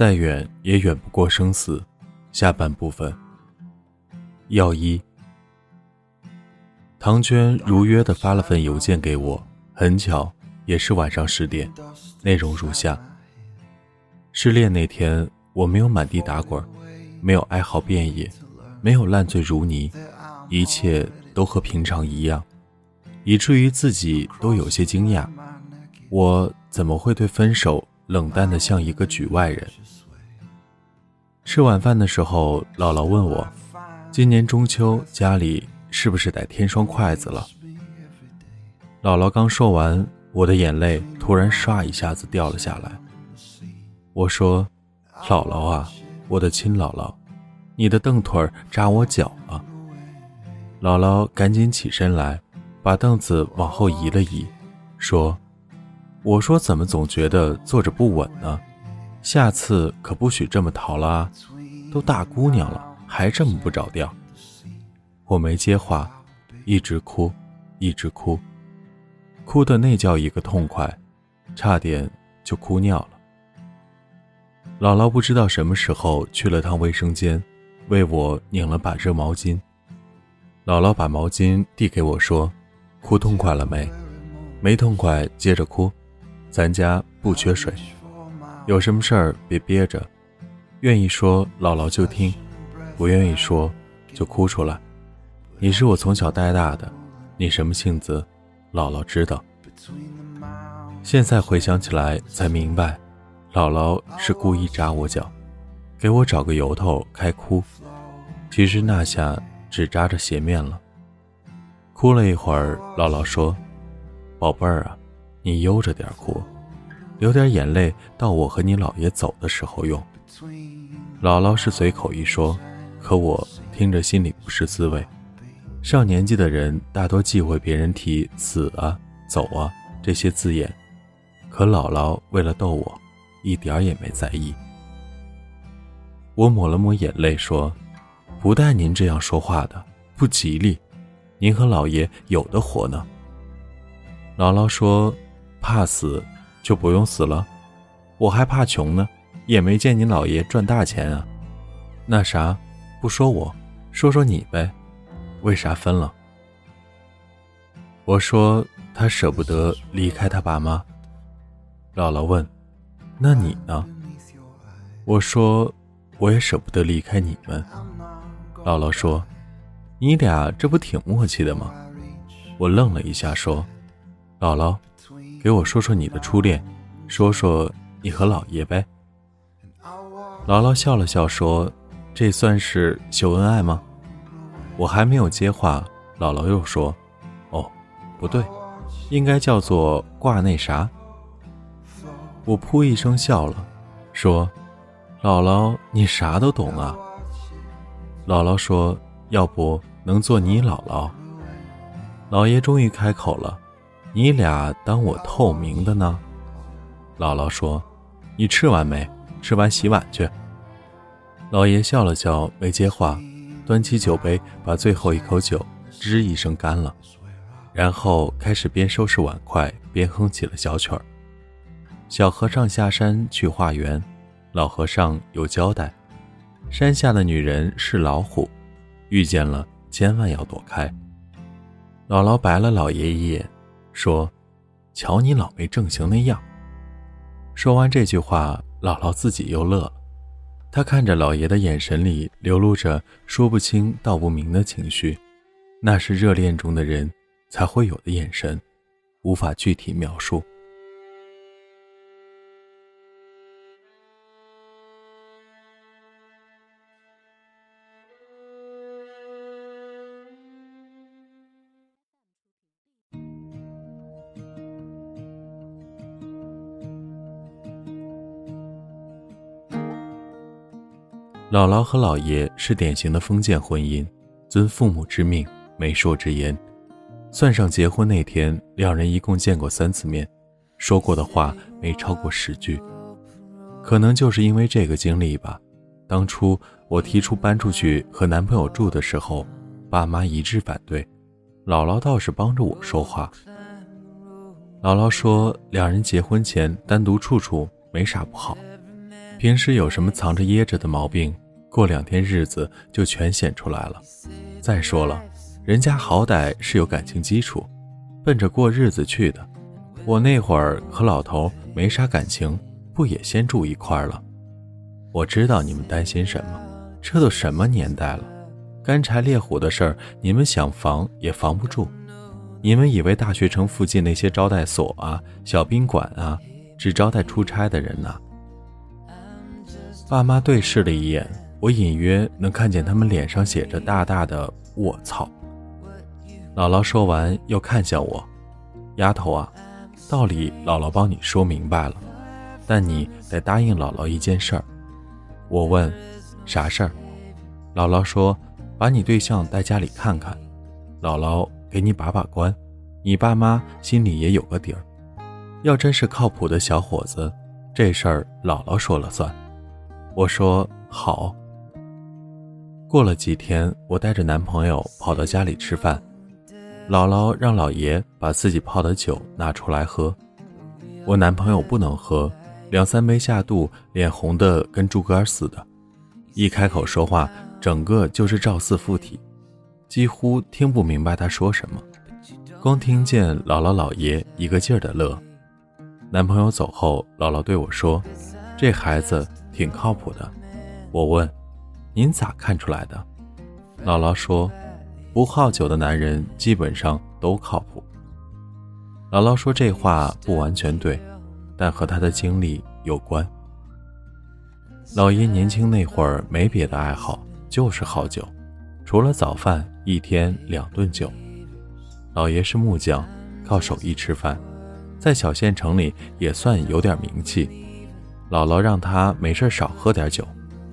再远也远不过生死。下半部分。药一。唐娟如约的发了份邮件给我，很巧，也是晚上十点，内容如下：失恋那天，我没有满地打滚，没有哀嚎遍野，没有烂醉如泥，一切都和平常一样，以至于自己都有些惊讶，我怎么会对分手冷淡的像一个局外人？吃晚饭的时候，姥姥问我，今年中秋家里。是不是得添双筷子了？姥姥刚说完，我的眼泪突然唰一下子掉了下来。我说：“姥姥啊，我的亲姥姥，你的凳腿扎我脚了。”姥姥赶紧起身来，把凳子往后移了移，说：“我说怎么总觉得坐着不稳呢？下次可不许这么逃了啊！都大姑娘了，还这么不着调。”我没接话，一直哭，一直哭，哭的那叫一个痛快，差点就哭尿了。姥姥不知道什么时候去了趟卫生间，为我拧了把热毛巾。姥姥把毛巾递给我说：“哭痛快了没？没痛快接着哭，咱家不缺水。有什么事儿别憋着，愿意说姥姥就听，不愿意说就哭出来。”你是我从小带大的，你什么性子，姥姥知道。现在回想起来才明白，姥姥是故意扎我脚，给我找个由头开哭。其实那下只扎着鞋面了。哭了一会儿，姥姥说：“宝贝儿啊，你悠着点哭，流点眼泪到我和你姥爷走的时候用。”姥姥是随口一说，可我听着心里不是滋味。上年纪的人大多忌讳别人提“死啊”“走啊”这些字眼，可姥姥为了逗我，一点也没在意。我抹了抹眼泪说：“不带您这样说话的，不吉利。您和老爷有的活呢。”姥姥说：“怕死就不用死了，我还怕穷呢，也没见你老爷赚大钱啊。那啥，不说我，说说你呗。”为啥分了？我说他舍不得离开他爸妈。姥姥问：“那你呢？”我说：“我也舍不得离开你们。”姥姥说：“你俩这不挺默契的吗？”我愣了一下，说：“姥姥，给我说说你的初恋，说说你和老爷呗。”姥姥笑了笑说：“这算是秀恩爱吗？”我还没有接话，姥姥又说：“哦，不对，应该叫做挂那啥。”我噗一声笑了，说：“姥姥，你啥都懂啊。”姥姥说：“要不能做你姥姥？”老爷终于开口了：“你俩当我透明的呢？”姥姥说：“你吃完没？吃完洗碗去。”老爷笑了笑，没接话。端起酒杯，把最后一口酒吱一声干了，然后开始边收拾碗筷边哼起了小曲儿。小和尚下山去化缘，老和尚有交代：山下的女人是老虎，遇见了千万要躲开。姥姥白了老爷一眼，说：“瞧你老没正形那样。”说完这句话，姥姥自己又乐了。她看着姥爷的眼神里流露着说不清道不明的情绪，那是热恋中的人才会有的眼神，无法具体描述。姥姥和姥爷是典型的封建婚姻，遵父母之命，媒妁之言。算上结婚那天，两人一共见过三次面，说过的话没超过十句。可能就是因为这个经历吧，当初我提出搬出去和男朋友住的时候，爸妈一致反对，姥姥倒是帮着我说话。姥姥说，两人结婚前单独处处没啥不好。平时有什么藏着掖着的毛病，过两天日子就全显出来了。再说了，人家好歹是有感情基础，奔着过日子去的。我那会儿和老头没啥感情，不也先住一块了？我知道你们担心什么，这都什么年代了，干柴烈火的事儿，你们想防也防不住。你们以为大学城附近那些招待所啊、小宾馆啊，只招待出差的人呢？爸妈对视了一眼，我隐约能看见他们脸上写着大大的“我操”。姥姥说完，又看向我：“丫头啊，道理姥姥帮你说明白了，但你得答应姥姥一件事儿。”我问：“啥事儿？”姥姥说：“把你对象带家里看看。”姥姥。给你把把关，你爸妈心里也有个底儿。要真是靠谱的小伙子，这事儿姥姥说了算。我说好。过了几天，我带着男朋友跑到家里吃饭，姥姥让老爷把自己泡的酒拿出来喝。我男朋友不能喝，两三杯下肚，脸红的跟猪肝似的，一开口说话，整个就是赵四附体。几乎听不明白他说什么，光听见姥姥姥爷一个劲儿的乐。男朋友走后，姥姥对我说：“这孩子挺靠谱的。”我问：“您咋看出来的？”姥姥说：“不好酒的男人基本上都靠谱。”姥姥说这话不完全对，但和他的经历有关。老爷年轻那会儿没别的爱好，就是好酒。除了早饭，一天两顿酒。老爷是木匠，靠手艺吃饭，在小县城里也算有点名气。姥姥让他没事少喝点酒，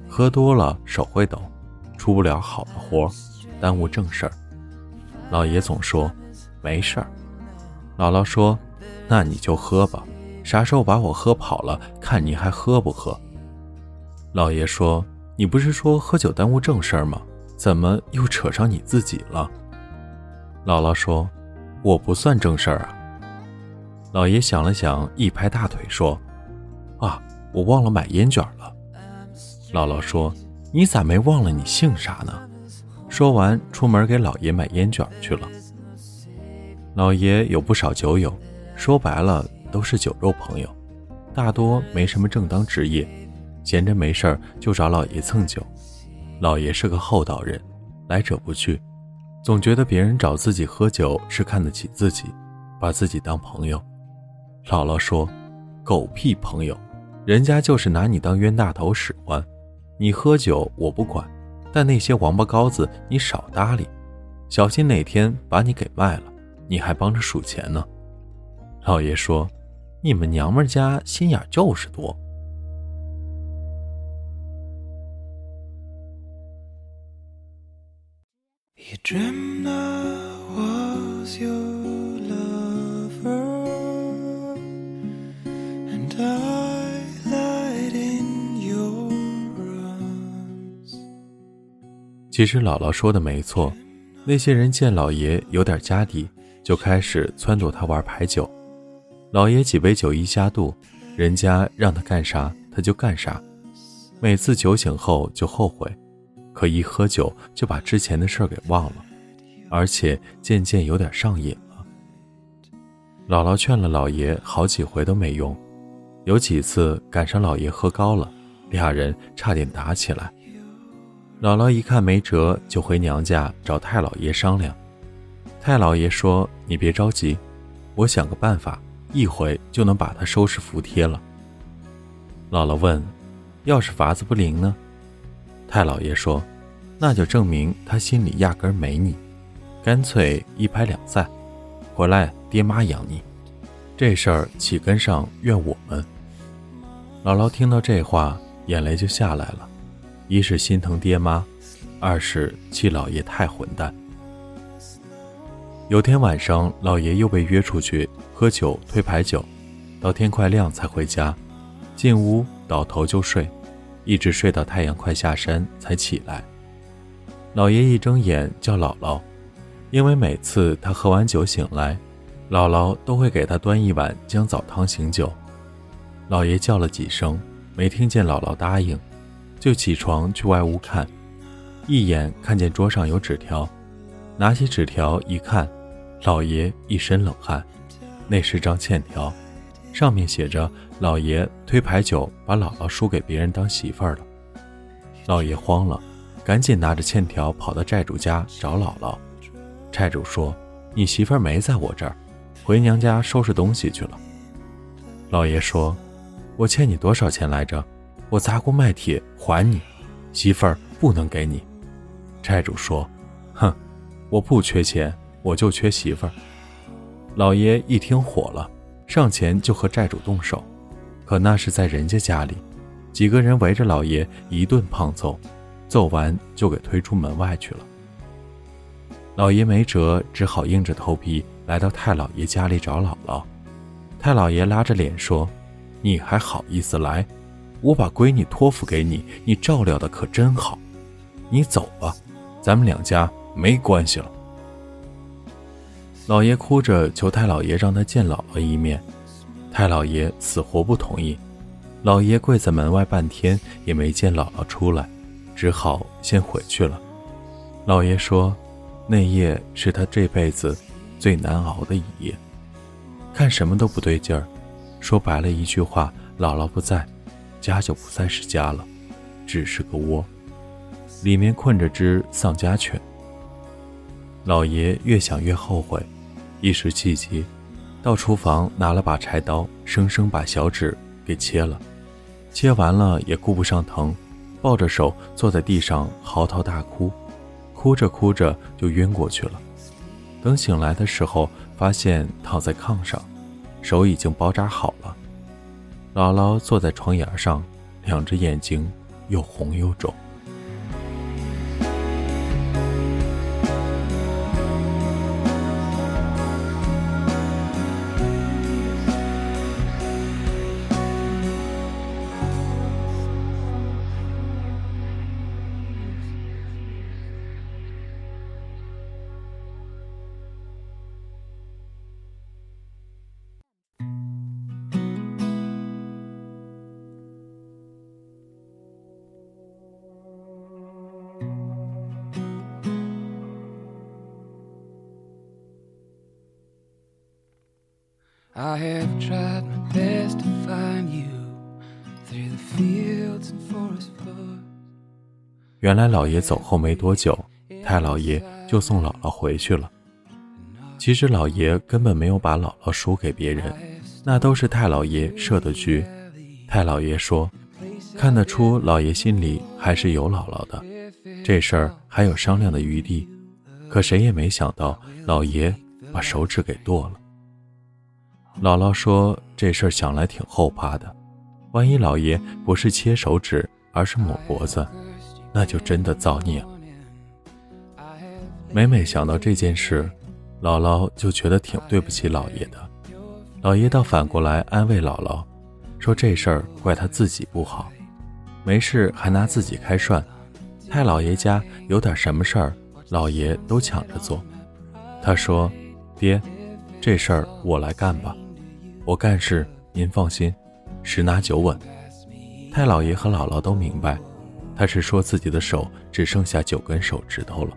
喝多了手会抖，出不了好的活，耽误正事儿。老爷总说没事儿。姥姥说：“那你就喝吧，啥时候把我喝跑了，看你还喝不喝。”老爷说：“你不是说喝酒耽误正事儿吗？”怎么又扯上你自己了？姥姥说：“我不算正事儿啊。”老爷想了想，一拍大腿说：“啊，我忘了买烟卷了。”姥姥说：“你咋没忘了你姓啥呢？”说完，出门给老爷买烟卷去了。老爷有不少酒友，说白了都是酒肉朋友，大多没什么正当职业，闲着没事儿就找老爷蹭酒。老爷是个厚道人，来者不拒，总觉得别人找自己喝酒是看得起自己，把自己当朋友。姥姥说：“狗屁朋友，人家就是拿你当冤大头使唤。你喝酒我不管，但那些王八羔子你少搭理，小心哪天把你给卖了，你还帮着数钱呢。”老爷说：“你们娘们家心眼就是多。”其实姥姥说的没错，那些人见老爷有点家底，就开始撺掇他玩牌九。老爷几杯酒一下肚，人家让他干啥他就干啥，每次酒醒后就后悔。可一喝酒就把之前的事儿给忘了，而且渐渐有点上瘾了。姥姥劝了老爷好几回都没用，有几次赶上老爷喝高了，俩人差点打起来。姥姥一看没辙，就回娘家找太老爷商量。太老爷说：“你别着急，我想个办法，一回就能把他收拾服帖了。”姥姥问：“要是法子不灵呢？”太老爷说：“那就证明他心里压根没你，干脆一拍两散，回来爹妈养你。这事儿起根上怨我们。”姥姥听到这话，眼泪就下来了，一是心疼爹妈，二是气老爷太混蛋。有天晚上，老爷又被约出去喝酒推牌九，到天快亮才回家，进屋倒头就睡。一直睡到太阳快下山才起来。老爷一睁眼叫姥姥，因为每次他喝完酒醒来，姥姥都会给他端一碗姜枣汤醒酒。老爷叫了几声，没听见姥姥答应，就起床去外屋看，一眼看见桌上有纸条，拿起纸条一看，老爷一身冷汗，那是张欠条，上面写着老爷推牌九把姥姥输给别人当媳妇儿了。老爷慌了，赶紧拿着欠条跑到债主家找姥姥。债主说：“你媳妇儿没在我这儿，回娘家收拾东西去了。”老爷说。我欠你多少钱来着？我砸锅卖铁还你。媳妇儿不能给你。债主说：“哼，我不缺钱，我就缺媳妇儿。”老爷一听火了，上前就和债主动手。可那是在人家家里，几个人围着老爷一顿胖揍，揍完就给推出门外去了。老爷没辙，只好硬着头皮来到太老爷家里找姥姥。太老爷拉着脸说。你还好意思来？我把闺女托付给你，你照料的可真好。你走吧，咱们两家没关系了。老爷哭着求太老爷让他见姥姥一面，太老爷死活不同意。老爷跪在门外半天也没见姥姥出来，只好先回去了。老爷说，那夜是他这辈子最难熬的一夜，看什么都不对劲儿。说白了一句话，姥姥不在，家就不再是家了，只是个窝，里面困着只丧家犬。老爷越想越后悔，一时气急，到厨房拿了把柴刀，生生把小指给切了。切完了也顾不上疼，抱着手坐在地上嚎啕大哭，哭着哭着就晕过去了。等醒来的时候，发现躺在炕上。手已经包扎好了，姥姥坐在床沿上，两只眼睛又红又肿。I have tried my best to find you through the fields and forest floors. 原来老爷走后没多久，太姥爷就送姥姥回去了。其实老爷根本没有把姥姥输给别人，那都是太姥爷设的局。太姥爷说，看得出老爷心里还是有姥姥的，这事儿还有商量的余地。可谁也没想到，老爷把手指给剁了。姥姥说：“这事儿想来挺后怕的，万一老爷不是切手指，而是抹脖子，那就真的造孽了。”每每想到这件事，姥姥就觉得挺对不起老爷的。老爷倒反过来安慰姥姥，说这事儿怪他自己不好，没事还拿自己开涮。太老爷家有点什么事儿，老爷都抢着做。他说：“爹，这事儿我来干吧。”我干事，您放心，十拿九稳。太老爷和姥姥都明白，他是说自己的手只剩下九根手指头了。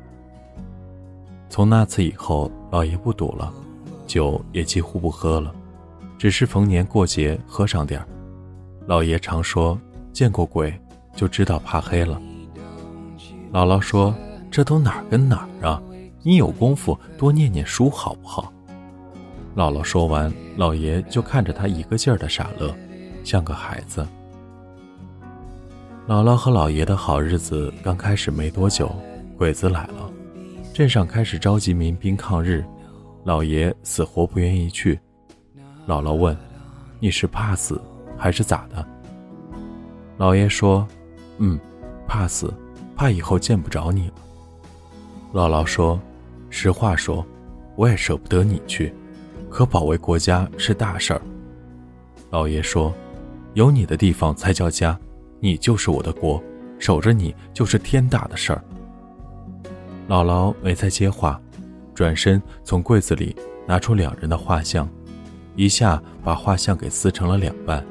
从那次以后，老爷不赌了，酒也几乎不喝了，只是逢年过节喝上点儿。老爷常说，见过鬼就知道怕黑了。姥姥说，这都哪儿跟哪儿啊？你有功夫多念念书好不好？姥姥说完，老爷就看着他一个劲儿的傻乐，像个孩子。姥姥和老爷的好日子刚开始没多久，鬼子来了，镇上开始召集民兵抗日，老爷死活不愿意去。姥姥问：“你是怕死还是咋的？”老爷说：“嗯，怕死，怕以后见不着你了。”姥姥说：“实话说，我也舍不得你去。”可保卫国家是大事儿。老爷说：“有你的地方才叫家，你就是我的国，守着你就是天大的事儿。”姥姥没再接话，转身从柜子里拿出两人的画像，一下把画像给撕成了两半。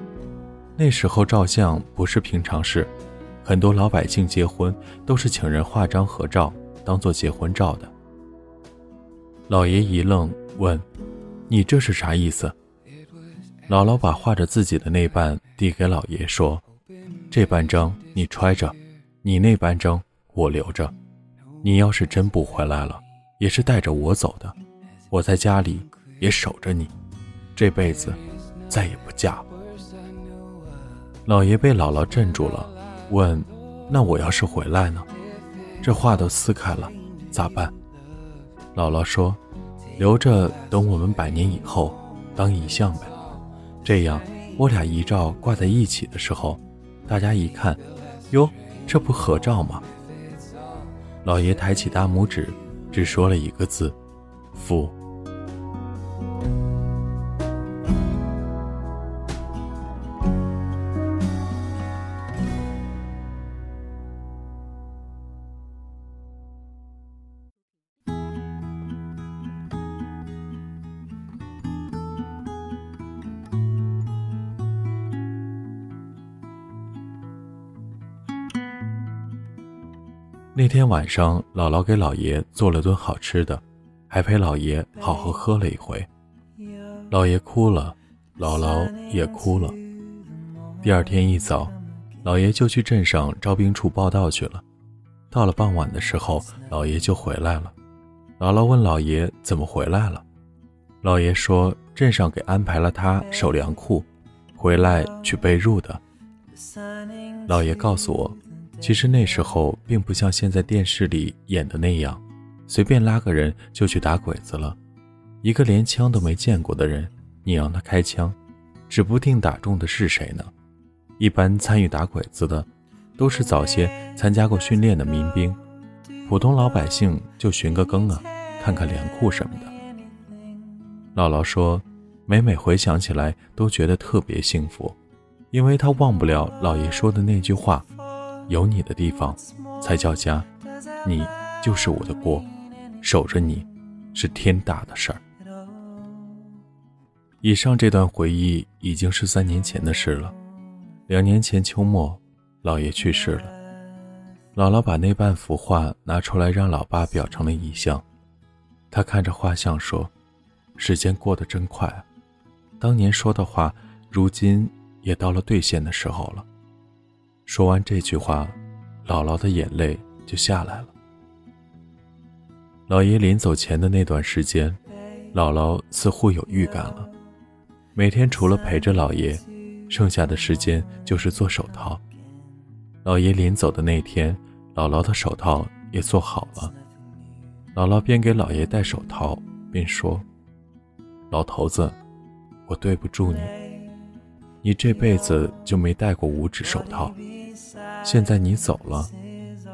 那时候照相不是平常事，很多老百姓结婚都是请人画张合照当做结婚照的。老爷一愣，问：“你这是啥意思？”姥姥把画着自己的那半递给老爷，说：“这半张你揣着，你那半张我留着。你要是真不回来了，也是带着我走的，我在家里也守着你，这辈子再也不嫁。”老爷被姥姥镇住了，问：“那我要是回来呢？这画都撕开了，咋办？”姥姥说：“留着，等我们百年以后当遗像呗。这样，我俩遗照挂在一起的时候，大家一看，哟，这不合照吗？”老爷抬起大拇指，只说了一个字：“福。”那天晚上，姥姥给老爷做了顿好吃的，还陪老爷好好喝了一回。老爷哭了，姥姥也哭了。第二天一早，老爷就去镇上招兵处报道去了。到了傍晚的时候，老爷就回来了。姥姥问老爷怎么回来了，老爷说镇上给安排了他守粮库，回来取被褥的。老爷告诉我。其实那时候并不像现在电视里演的那样，随便拉个人就去打鬼子了。一个连枪都没见过的人，你让他开枪，指不定打中的是谁呢。一般参与打鬼子的，都是早些参加过训练的民兵，普通老百姓就寻个更啊，看看粮库什么的。姥姥说，每每回想起来都觉得特别幸福，因为她忘不了姥爷说的那句话。有你的地方才叫家，你就是我的锅，守着你是天大的事儿。以上这段回忆已经是三年前的事了。两年前秋末，姥爷去世了，姥姥把那半幅画拿出来让老爸裱成了遗像。他看着画像说：“时间过得真快啊，当年说的话，如今也到了兑现的时候了。”说完这句话，姥姥的眼泪就下来了。老爷临走前的那段时间，姥姥似乎有预感了。每天除了陪着老爷，剩下的时间就是做手套。老爷临走的那天，姥姥的手套也做好了。姥姥边给老爷戴手套边说：“老头子，我对不住你，你这辈子就没戴过五指手套。”现在你走了，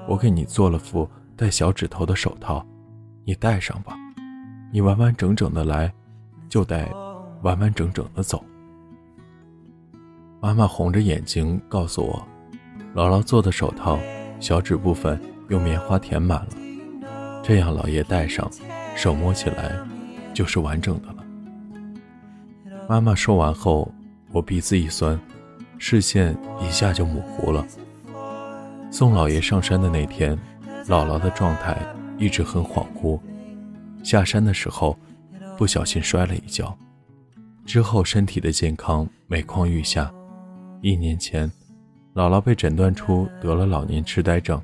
我给你做了副带小指头的手套，你戴上吧。你完完整整的来，就得完完整整的走。妈妈红着眼睛告诉我，姥姥做的手套小指部分用棉花填满了，这样老爷戴上，手摸起来就是完整的了。妈妈说完后，我鼻子一酸，视线一下就模糊了。送老爷上山的那天，姥姥的状态一直很恍惚。下山的时候，不小心摔了一跤，之后身体的健康每况愈下。一年前，姥姥被诊断出得了老年痴呆症，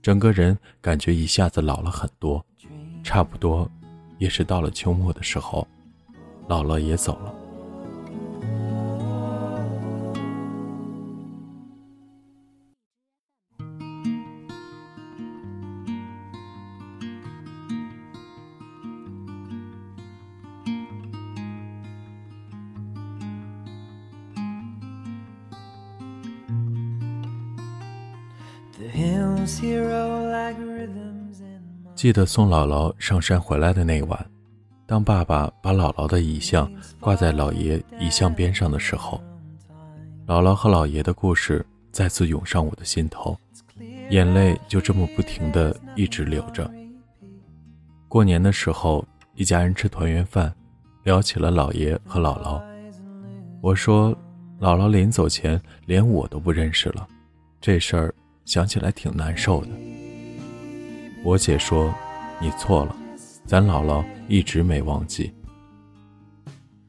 整个人感觉一下子老了很多。差不多，也是到了秋末的时候，姥姥也走了。记得送姥姥上山回来的那晚，当爸爸把姥姥的遗像挂在姥爷遗像边上的时候，姥姥和姥爷的故事再次涌上我的心头，眼泪就这么不停的一直流着。过年的时候，一家人吃团圆饭，聊起了姥爷和姥姥。我说：“姥姥临走前连我都不认识了，这事儿想起来挺难受的。我姐说：“你错了，咱姥姥一直没忘记。”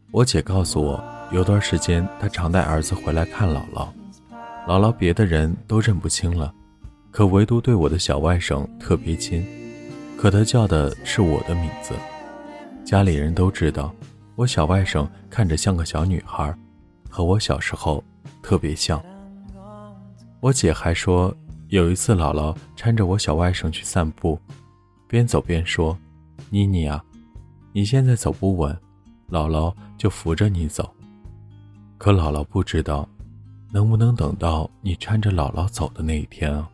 我姐告诉我，有段时间她常带儿子回来看姥姥，姥姥别的人都认不清了，可唯独对我的小外甥特别亲，可他叫的是我的名字。家里人都知道，我小外甥看着像个小女孩，和我小时候特别像。我姐还说。有一次，姥姥搀着我小外甥去散步，边走边说：“妮妮啊，你现在走不稳，姥姥就扶着你走。可姥姥不知道，能不能等到你搀着姥姥走的那一天啊？”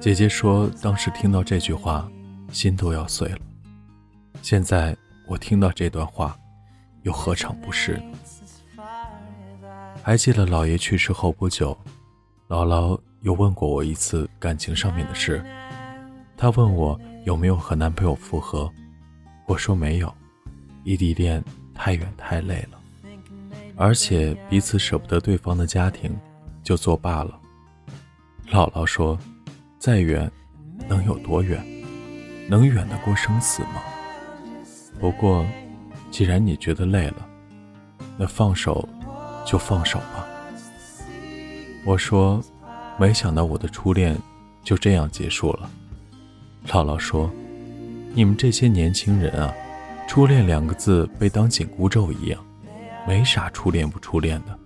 姐姐说，当时听到这句话，心都要碎了。现在我听到这段话，又何尝不是？还记得姥爷去世后不久，姥姥。又问过我一次感情上面的事，他问我有没有和男朋友复合，我说没有，异地恋太远太累了，而且彼此舍不得对方的家庭，就作罢了。姥姥说，再远能有多远？能远得过生死吗？不过，既然你觉得累了，那放手就放手吧。我说。没想到我的初恋就这样结束了。姥姥说：“你们这些年轻人啊，初恋两个字被当紧箍咒一样，没啥初恋不初恋的。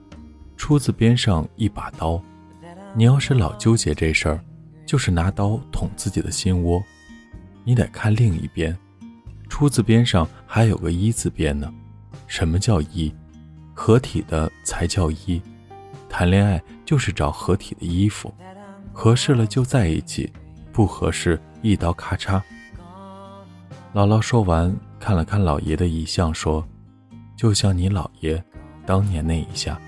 出字边上一把刀，你要是老纠结这事儿，就是拿刀捅自己的心窝。你得看另一边，出字边上还有个一字边呢。什么叫一？合体的才叫一。”谈恋爱就是找合体的衣服，合适了就在一起，不合适一刀咔嚓。姥姥说完，看了看老爷的遗像，说：“就像你姥爷当年那一下。”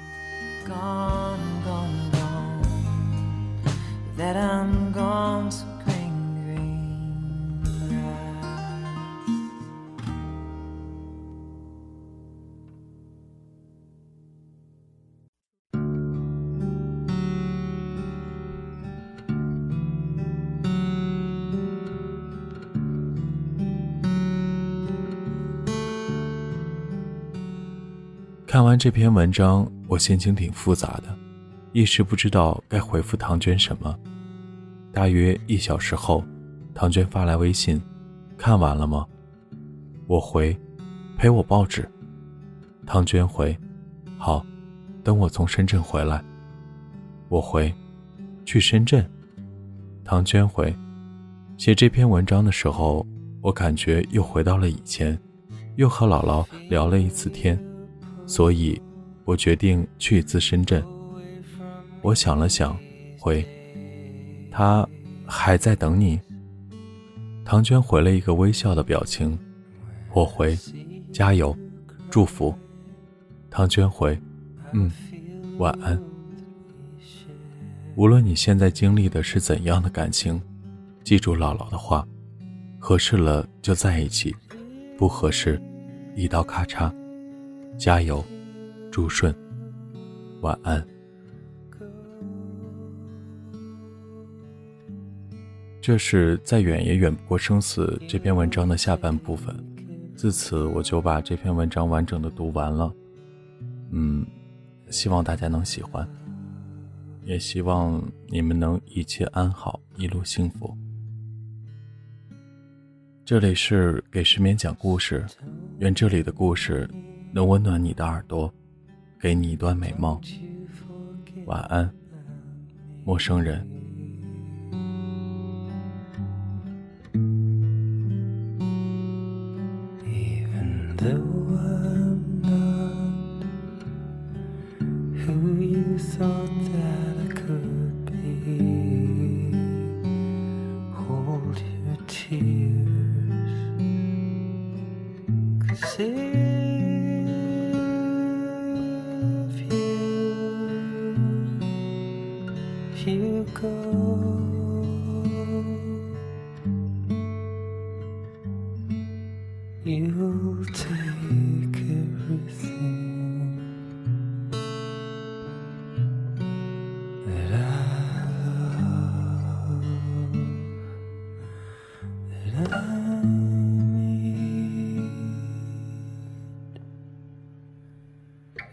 看完这篇文章，我心情挺复杂的，一时不知道该回复唐娟什么。大约一小时后，唐娟发来微信：“看完了吗？”我回：“陪我报纸。”唐娟回：“好，等我从深圳回来。”我回：“去深圳。”唐娟回：“写这篇文章的时候，我感觉又回到了以前，又和姥姥聊了一次天。”所以，我决定去一次深圳。我想了想，回：“他还在等你。”唐娟回了一个微笑的表情。我回：“加油，祝福。”唐娟回：“嗯，晚安。”无论你现在经历的是怎样的感情，记住姥姥的话：合适了就在一起，不合适，一刀咔嚓。加油，祝顺，晚安。这是再远也远不过生死这篇文章的下半部分。自此，我就把这篇文章完整的读完了。嗯，希望大家能喜欢，也希望你们能一切安好，一路幸福。这里是给失眠讲故事，愿这里的故事。能温暖你的耳朵，给你一段美梦。晚安，陌生人。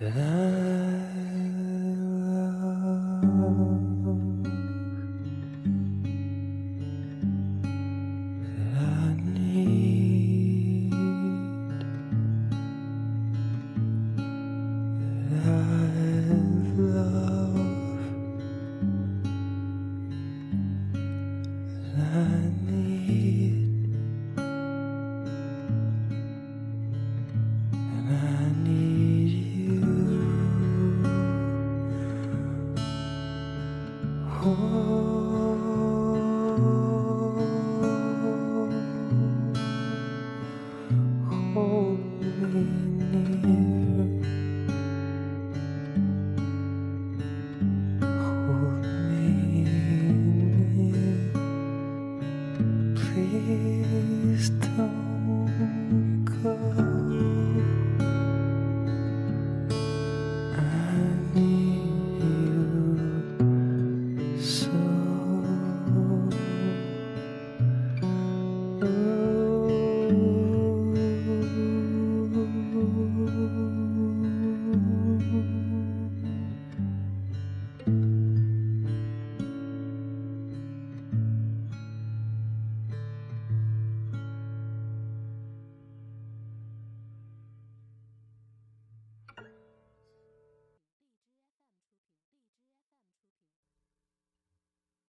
Da-da.